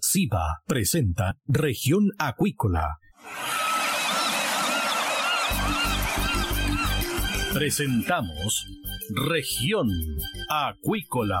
SIBA presenta Región Acuícola. Presentamos Región Acuícola.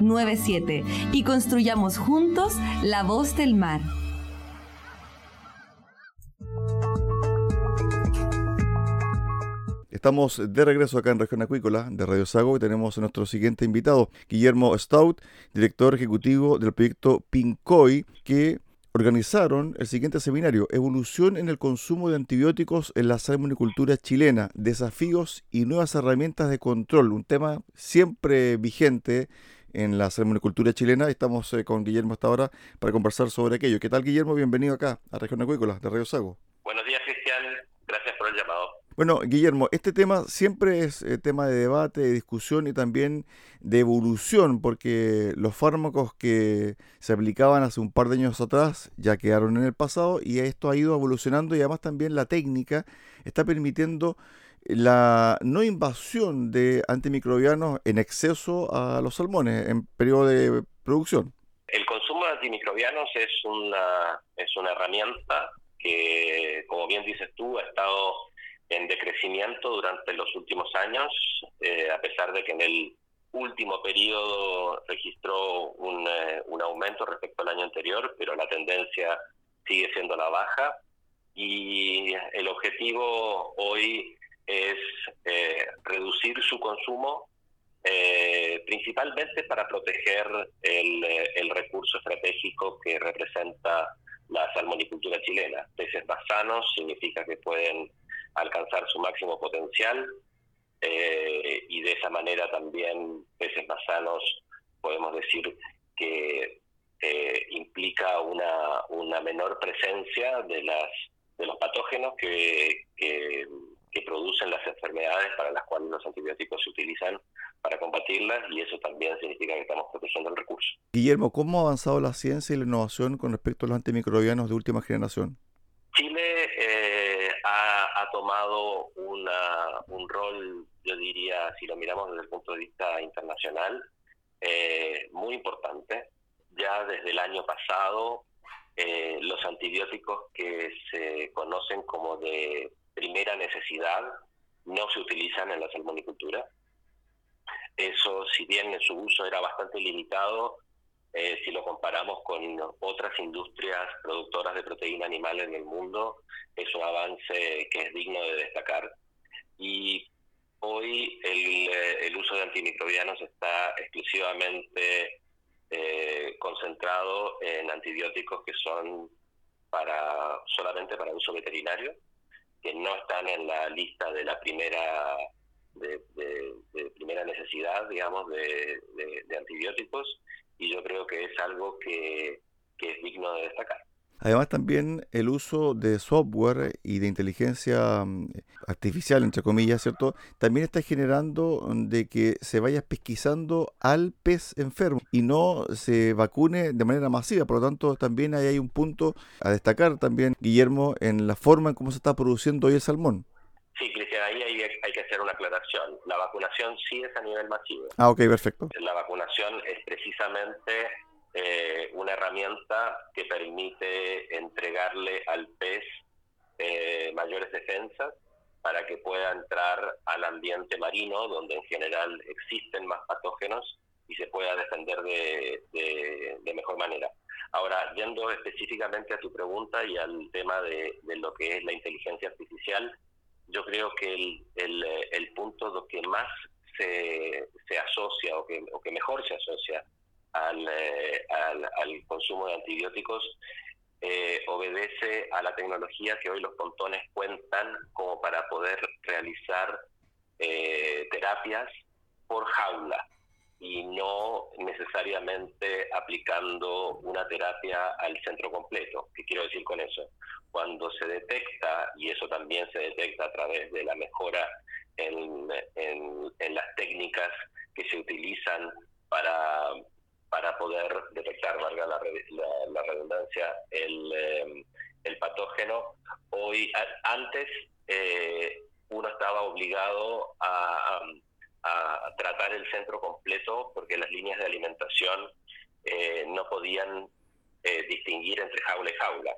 6997 y construyamos juntos la voz del mar. Estamos de regreso acá en Región Acuícola de Radio Sago y tenemos a nuestro siguiente invitado, Guillermo Stout, director ejecutivo del proyecto PINCOI, que organizaron el siguiente seminario, Evolución en el consumo de antibióticos en la salmonicultura chilena, desafíos y nuevas herramientas de control, un tema siempre vigente en la salmonicultura chilena. Estamos eh, con Guillermo hasta ahora para conversar sobre aquello. ¿Qué tal, Guillermo? Bienvenido acá a Región Acuícola de Radio Sago. Buenos días, Cristian. Gracias por el llamado. Bueno, Guillermo, este tema siempre es eh, tema de debate, de discusión y también de evolución, porque los fármacos que se aplicaban hace un par de años atrás ya quedaron en el pasado y esto ha ido evolucionando y además también la técnica está permitiendo la no invasión de antimicrobianos en exceso a los salmones en periodo de producción. El consumo de antimicrobianos es una, es una herramienta que, como bien dices tú, ha estado en decrecimiento durante los últimos años, eh, a pesar de que en el último periodo registró un, eh, un, aumento respecto al año anterior, pero la tendencia sigue siendo la baja y el objetivo hoy es eh, reducir su consumo principalmente para proteger el, el recurso estratégico que representa la salmonicultura chilena. Peces más sanos significa que pueden alcanzar su máximo potencial eh, y de esa manera también peces más sanos podemos decir que eh, implica una, una menor presencia de las de los patógenos que, producen las enfermedades para las cuales los antibióticos se utilizan para combatirlas y eso también significa que estamos protegiendo el recurso. Guillermo, ¿cómo ha avanzado la ciencia y la innovación con respecto a los antimicrobianos de última generación? Chile eh, ha, tomado una, un rol, yo diría, si lo miramos desde el punto de vista internacional, eh, muy importante. Ya desde el año pasado, eh, los antibióticos que se conocen como de primera necesidad no se utilizan en la salmonicultura. Eso, si bien su uso era bastante limitado, eh, si lo comparamos con otras industrias productoras de proteína animal en el mundo, es un avance que es digno de destacar. Y hoy el, eh, el uso de antimicrobianos está exclusivamente eh, concentrado en antibióticos que son para solamente para uso veterinario, que no están en la lista de la primera de, primera necesidad, digamos, de, de antibióticos y yo creo que es algo que, es digno de destacar. Además también el uso de software y de inteligencia mm, artificial, entre comillas, ¿cierto? También está generando de que se vaya pesquisando al pez enfermo y no se vacune de manera masiva. Por lo tanto, también ahí hay un punto a destacar también, Guillermo, en la forma en cómo se está produciendo hoy el salmón. Sí, Cristian, ahí hay, hay, que hacer una aclaración. La vacunación sí es a nivel masivo. Ah, ok, perfecto. La vacunación es precisamente eh, una herramienta que permite entregarle al pez eh, mayores defensas para que pueda entrar al ambiente marino, donde en general existen más patógenos y se pueda defender de, de, mejor manera. Ahora, yendo específicamente a tu pregunta y al tema de, lo que es la inteligencia artificial, yo creo que el, el, el punto que más se, se asocia o que, o que mejor se asocia al, eh, al, al consumo de antibióticos eh, obedece a la tecnología que hoy los pontones cuentan como para poder realizar eh, terapias por jaula y no necesariamente aplicando una terapia al centro completo. ¿Qué quiero decir con eso? Cuando se detecta, y eso también se detecta a través de la mejora en, en, las técnicas que se utilizan para poder detectar, valga la, la, redundancia, el, eh, el, patógeno. Hoy, antes, eh, uno estaba obligado a tratar el centro completo porque las líneas de alimentación eh, no podían eh, distinguir entre jaula y jaula.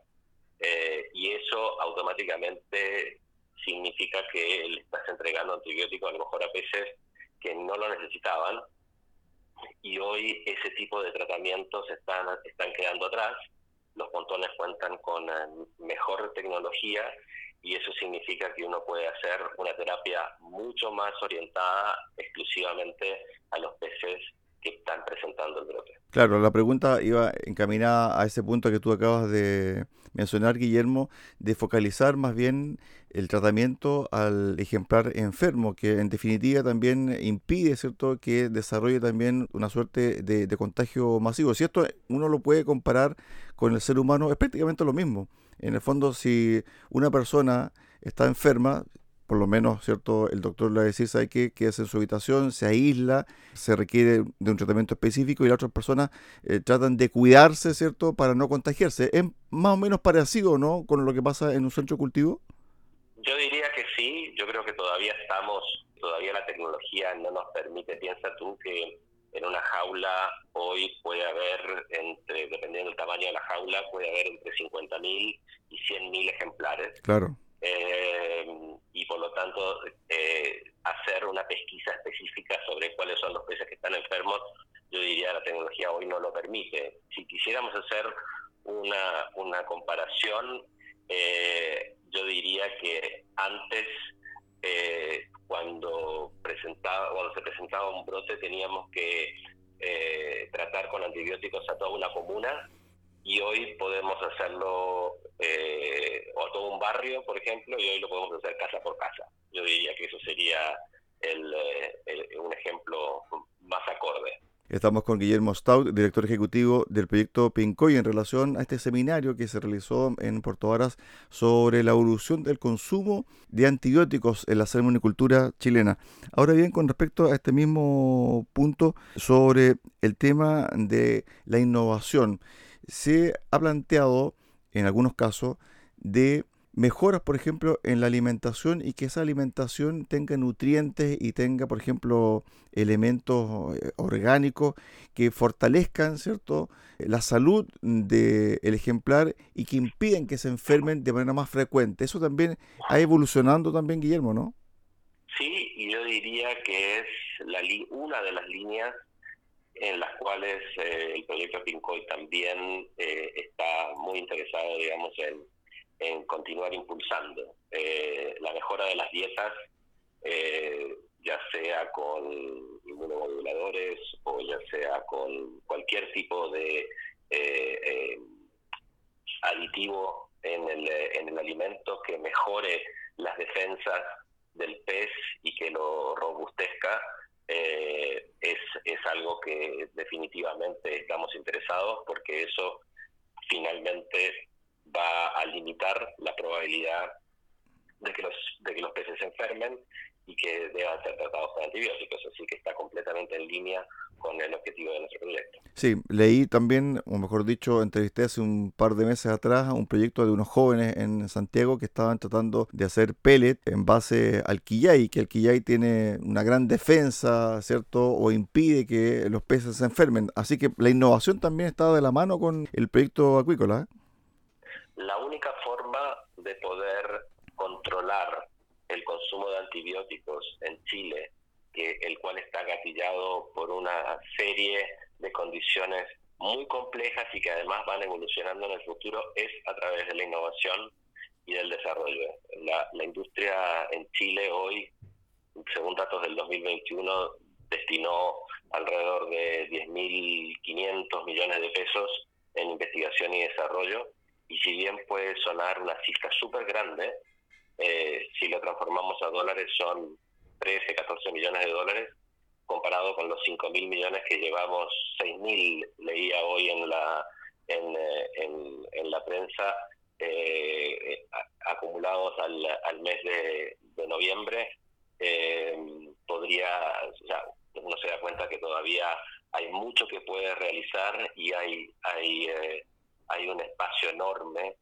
Eh, y eso automáticamente significa que le estás entregando antibióticos a lo mejor a peces que no lo necesitaban. Y hoy ese tipo de tratamientos están, están quedando atrás. Los pontones cuentan con mejor tecnología y eso significa que uno puede hacer una terapia mucho más orientada exclusivamente a los peces están presentando el. Claro, la pregunta iba encaminada a ese punto que tú acabas de mencionar, Guillermo, de focalizar más bien el tratamiento al ejemplar enfermo, que en definitiva también impide, ¿cierto?, que desarrolle también una suerte de, de contagio masivo. Si esto uno lo puede comparar con el ser humano, es prácticamente lo mismo. En el fondo, si una persona está enferma, por lo menos, ¿cierto? El doctor le va a decir, ¿sabe qué? Quédese en su habitación, se aísla, se requiere de un tratamiento específico y las otras personas eh, tratan de cuidarse, ¿cierto? Para no contagiarse. ¿Es más o menos parecido, ¿no? Con lo que pasa en un centro cultivo. Yo diría que sí. Yo creo que todavía estamos, todavía la tecnología no nos permite. Piensa tú que en una jaula hoy puede haber, entre dependiendo del tamaño de la jaula, puede haber entre 50.000 y 100.000 ejemplares. Claro. Eh, tanto, eh, hacer una pesquisa específica sobre cuáles son los peces que están enfermos, yo diría la tecnología hoy no lo permite. Si quisiéramos hacer una, una comparación, eh, yo diría que antes eh, cuando presentaba cuando se presentaba un brote teníamos que eh, tratar con antibióticos a toda una comuna y hoy podemos hacerlo eh, o todo un barrio, por ejemplo, y hoy lo podemos hacer casa por casa. Yo diría que eso sería el, un ejemplo más acorde. Estamos con Guillermo Stout, director ejecutivo del proyecto Pincoy, en relación a este seminario que se realizó en Puerto Varas sobre la evolución del consumo de antibióticos en la salmonicultura chilena. Ahora bien, con respecto a este mismo punto sobre el tema de la innovación, se ha planteado en algunos casos de mejoras, por ejemplo, en la alimentación y que esa alimentación tenga nutrientes y tenga, por ejemplo, elementos eh, orgánicos que fortalezcan, ¿cierto?, la salud del ejemplar y que impiden que se enfermen de manera más frecuente. Eso también ha evolucionando también, Guillermo, ¿no? Sí, y yo diría que es la una de las líneas en las cuales eh, el proyecto Pincoy también eh, está muy interesado, digamos, en, en continuar impulsando la mejora de las dietas, ya sea con inmunomoduladores o ya sea con cualquier tipo de aditivo en el, en el alimento que mejore las defensas del pez y que lo robustezca, eh, es, es algo que definitivamente estamos interesados porque eso finalmente va a limitar la probabilidad de que los, de que los peces se enfermen y que deban ser tratados con antibióticos, así que está completamente en línea con el objetivo de nuestro proyecto. Sí, leí también, o mejor dicho, entrevisté hace un par de meses atrás un proyecto de unos jóvenes en Santiago que estaban tratando de hacer pellet en base al quillay, que el quillay tiene una gran defensa, ¿cierto? O impide que los peces se enfermen. Así que la innovación también está de la mano con el proyecto acuícola. ¿eh? La única forma de poder controlar el consumo de antibióticos en Chile el cual está gatillado por una serie de condiciones muy complejas y que además van evolucionando en el futuro, es a través de la innovación y del desarrollo. La, la industria en Chile hoy, según datos del 2021, destinó alrededor de 10.500 millones de pesos en investigación y desarrollo, y si bien puede sonar una cifra súper grande, eh, si lo transformamos a dólares son 13, 14 millones de dólares, comparado con los 5 mil millones que llevamos, 6 mil leía hoy en la, en, eh, en, la prensa, eh, acumulados al, al mes de, noviembre, eh, podría, uno se da cuenta que todavía hay mucho que puede realizar y hay, hay, hay un espacio enorme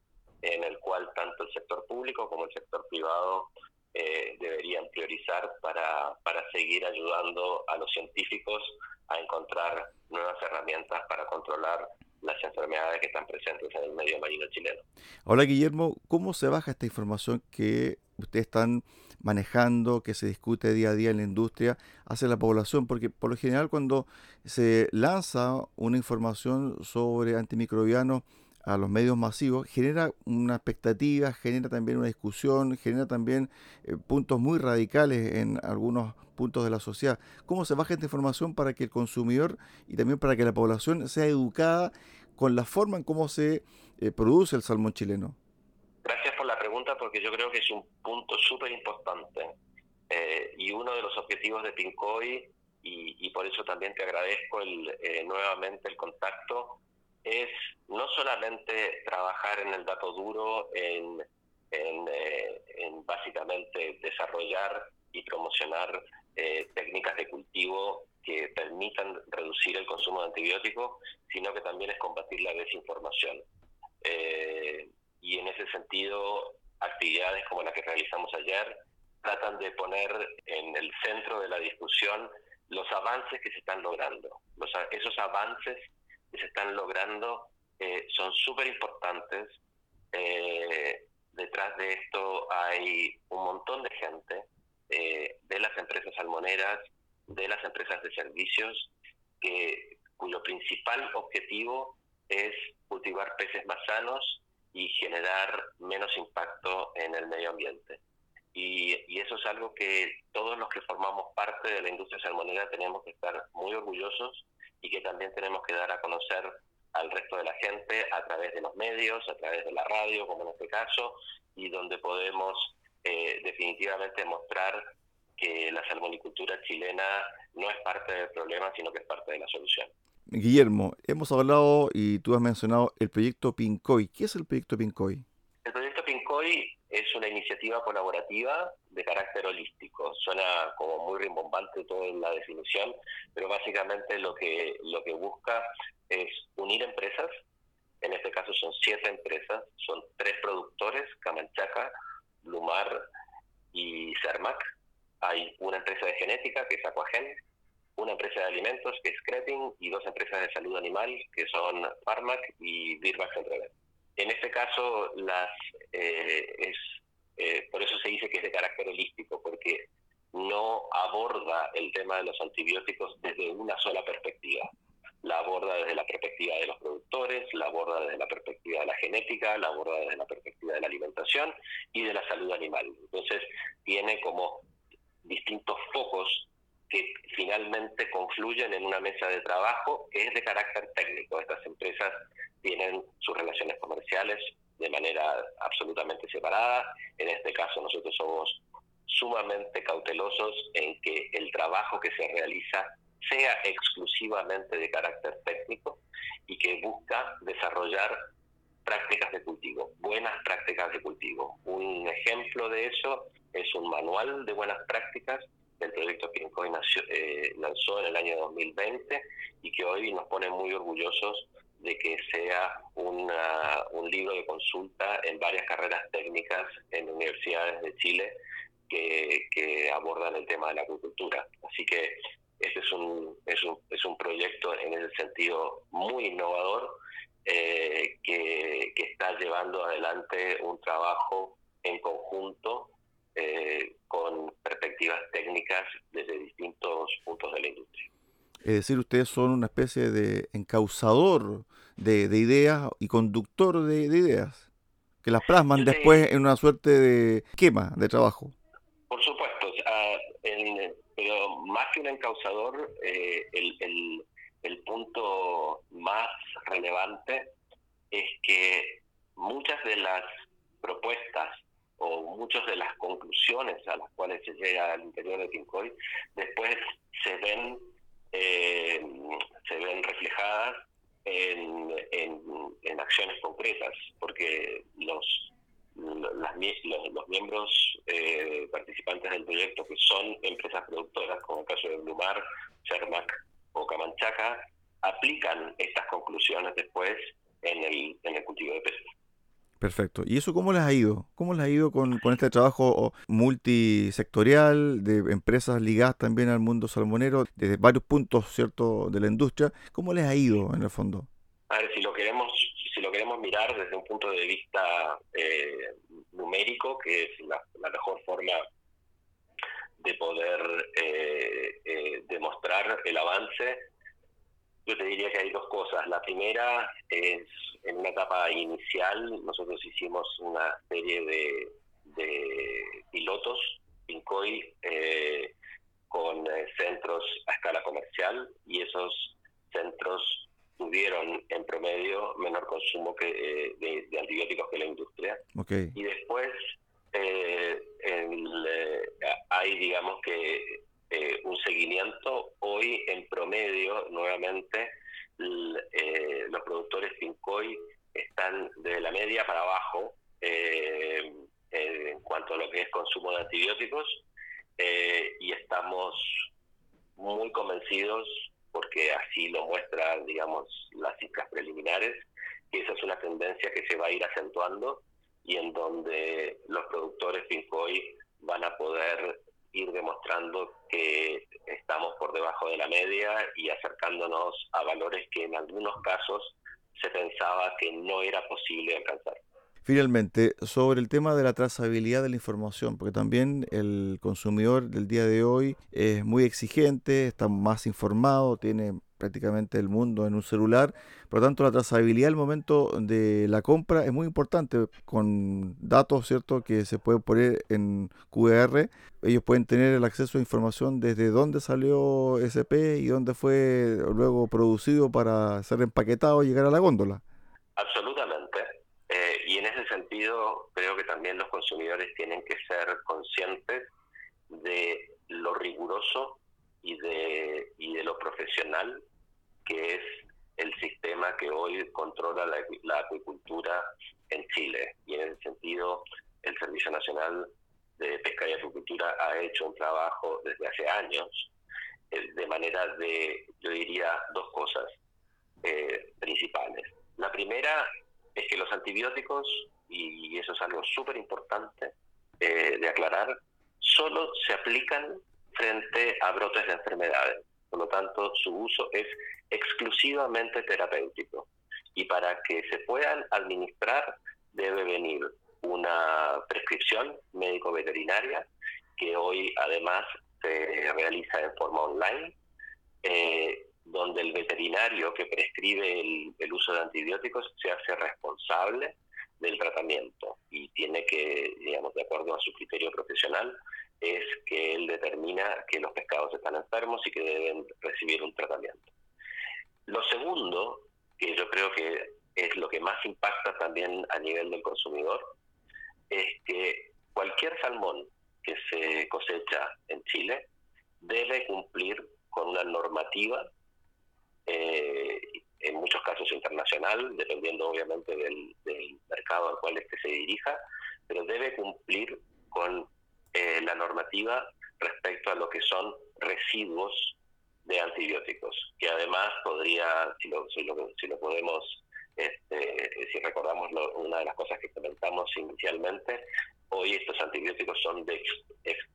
en el cual tanto el sector público como el sector privado eh, deberían priorizar para, para seguir ayudando a los científicos a encontrar nuevas herramientas para controlar las enfermedades que están presentes en el medio marino chileno. Hola Guillermo, ¿cómo se baja esta información que ustedes están manejando, que se discute día a día en la industria, hacia la población? Porque por lo general cuando se lanza una información sobre antimicrobianos, a los medios masivos, genera una expectativa, genera también una discusión, genera también eh, puntos muy radicales en algunos puntos de la sociedad. ¿Cómo se baja esta información para que el consumidor y también para que la población sea educada con la forma en cómo se eh, produce el salmón chileno? Gracias por la pregunta porque yo creo que es un punto súper importante eh, y uno de los objetivos de Pincoy y, por eso también te agradezco nuevamente el contacto es no solamente trabajar en el dato duro, en, eh, en, básicamente desarrollar y promocionar eh, técnicas de cultivo que permitan reducir el consumo de antibióticos, sino que también es combatir la desinformación. Eh, y en ese sentido, actividades como la que realizamos ayer tratan de poner en el centro de la discusión los avances que se están logrando. Esos avances que se están logrando eh, son súper importantes. Eh, detrás de esto hay un montón de gente, eh, de las empresas salmoneras, de las empresas de servicios, cuyo principal objetivo es cultivar peces más sanos y generar menos impacto en el medio ambiente. Y, y, eso es algo que todos los que formamos parte de la industria salmonera tenemos que estar muy orgullosos y que también tenemos que dar a conocer al resto de la gente a través de los medios, a través de la radio, como en este caso, y donde podemos eh, definitivamente mostrar que la salmonicultura chilena no es parte del problema, sino que es parte de la solución. Guillermo, hemos hablado y tú has mencionado el proyecto Pincoy. ¿Qué es el proyecto Pincoy? El proyecto Pincoy es una iniciativa colaborativa de carácter holístico. Suena como muy rimbombante toda la definición, pero básicamente lo que, lo que busca es unir empresas, en este caso son siete empresas, son tres productores, Camanchaca, Lumar y Cermac. Hay una empresa de genética que es Aquagen, una empresa de alimentos que es Cretin y dos empresas de salud animal que son Pharmac y Birbax Entrever. En este caso, las, eh, es, eh, por eso se dice que es de carácter holístico, porque no aborda el tema de los antibióticos desde una sola perspectiva. perspectiva de los productores, la aborda desde la perspectiva de la genética, la aborda desde la perspectiva de la alimentación y de la salud animal. Entonces, tiene como distintos focos que finalmente confluyen en una mesa de trabajo que es de carácter técnico. Estas empresas tienen sus relaciones comerciales de manera absolutamente separada. En este caso nosotros somos sumamente cautelosos en que el trabajo que se realiza sea exclusivamente de carácter técnico y que busca desarrollar prácticas de cultivo, buenas prácticas de cultivo. Un ejemplo de eso es un manual de buenas prácticas del proyecto que eh, lanzó en el año 2020 y que hoy nos pone muy orgullosos de que sea una, un libro de consulta en varias carreras técnicas en universidades de Chile que, que abordan el tema de la agricultura. Así que este es un, es un, es un proyecto en ese sentido muy innovador eh, que, que, está llevando adelante un trabajo en conjunto eh, con perspectivas técnicas desde distintos puntos de la industria. Es decir, ustedes son una especie de encausador de, de ideas y conductor de, de, ideas, que las plasman después en una suerte de esquema de trabajo. Por supuesto, pero más que un encausador, eh, el, el, el punto más relevante es que muchas de las propuestas o muchas de las conclusiones a las cuales se llega al interior de Pincoy después se ven eh, se ven reflejadas en, en, acciones concretas porque los los, los miembros eh, participantes del proyecto que son empresas productoras como el caso de Blumar, Cermac o Camanchaca aplican estas conclusiones después en el, en el cultivo de peces. Perfecto. ¿Y eso cómo les ha ido? ¿Cómo les ha ido con, este trabajo multisectorial de empresas ligadas también al mundo salmonero desde varios puntos, ¿cierto?, de la industria. ¿Cómo les ha ido en el fondo? A ver, si lo queremos, si lo queremos mirar desde un punto de vista eh, numérico, que es la, mejor forma de poder eh, eh, demostrar el avance, yo te diría que hay dos cosas. La primera es, en una etapa inicial, nosotros hicimos una serie de, pilotos, PINCOI, eh, con eh, centros a escala comercial y esos centros tuvieron en promedio menor consumo que eh, de, antibióticos que la industria. Y después hay, digamos que eh, un seguimiento. Hoy, en promedio, nuevamente, eh, los productores Pincoy están de la media para abajo eh, en cuanto a lo que es consumo de antibióticos y estamos muy convencidos, porque así lo muestran, digamos, las cifras preliminares, que esa es una tendencia que se va a ir acentuando y en donde los productores Pincoy van a poder ir demostrando que estamos por debajo de la media y acercándonos a valores que en casos se pensaba que no era posible alcanzar. Finalmente, sobre el tema de la trazabilidad de la información, porque también el consumidor del día de hoy es muy exigente, está más informado, tiene prácticamente el mundo en un celular. Por lo tanto, la trazabilidad al momento de la compra es muy importante con datos, ¿cierto?, que se pueden poner en QR. Ellos pueden tener el acceso a información desde dónde salió SP y dónde fue luego producido para ser empaquetado y llegar a la góndola. Absolutamente. Eh, y en ese sentido, creo que también los consumidores tienen que ser conscientes de lo riguroso y de, y de lo profesional que es el sistema que hoy controla la, acuicultura en Chile. Y en ese sentido, el Servicio Nacional de Pesca y Acuicultura ha hecho un trabajo desde hace años eh, de manera de, yo diría, dos cosas eh, principales. La primera es que los antibióticos, y eso es algo súper importante eh, de aclarar, solo se aplican frente a brotes de enfermedades. Por lo tanto, su uso es exclusivamente terapéutico. Y para que se puedan administrar debe venir una prescripción médico-veterinaria que hoy además se realiza en forma online. Eh, donde el veterinario que prescribe el, uso de antibióticos se hace responsable del tratamiento y tiene que, digamos, de acuerdo a su criterio profesional, es que él determina que los pescados están enfermos y que deben recibir un tratamiento. Lo segundo, que yo creo que es lo que más impacta también a nivel del consumidor, es que cualquier salmón que se cosecha en Chile debe cumplir con una normativa, eh, en muchos casos internacional, dependiendo obviamente del, mercado al cual este se dirija, pero debe cumplir con eh, la normativa respecto a lo que son residuos de antibióticos, que además podría, si lo, si lo, podemos, este, si recordamos una de las cosas que comentamos inicialmente, hoy estos antibióticos son de,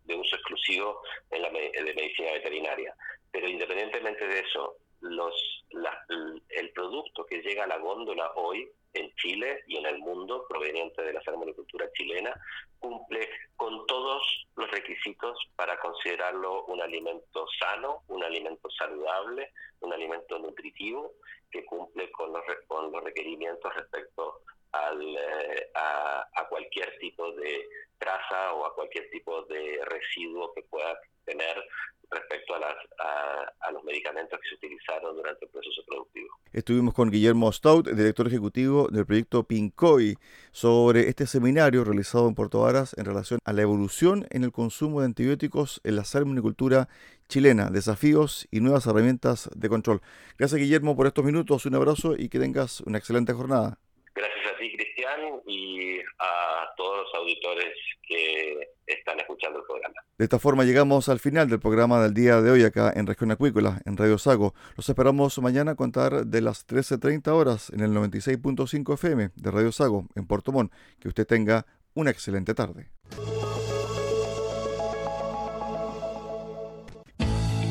de uso exclusivo en la de medicina veterinaria. Pero independientemente de eso, los, el producto que llega a la góndola hoy en Chile y en el mundo, proveniente de la salmonicultura chilena, cumple con todos los requisitos para considerarlo un alimento sano, un alimento saludable, un alimento nutritivo, que cumple con los, con los requerimientos respecto al, eh, a, cualquier tipo de traza o a cualquier tipo de residuo que pueda tener respecto a, las, a, los medicamentos que se utilizaron durante el proceso productivo. Estuvimos con Guillermo Stout, director ejecutivo del proyecto PINCOI, sobre este seminario realizado en Puerto Varas en relación a la evolución en el consumo de antibióticos en la salmonicultura chilena, desafíos y nuevas herramientas de control. Gracias Guillermo por estos minutos, un abrazo y que tengas una excelente jornada. Ti Cristian y a todos los auditores que están escuchando el programa. De esta forma llegamos al final del programa del día de hoy acá en Región Acuícola, en Radio Sago. Los esperamos mañana a contar de las 13.30 horas en el 96.5 FM de Radio Sago en Puerto Montt. Que usted tenga una excelente tarde.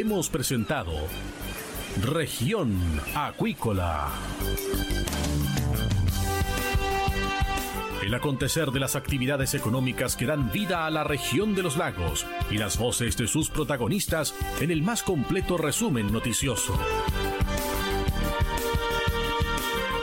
Hemos presentado Región Acuícola. El acontecer de las actividades económicas que dan vida a la región de los lagos y las voces de sus protagonistas en el más completo resumen noticioso.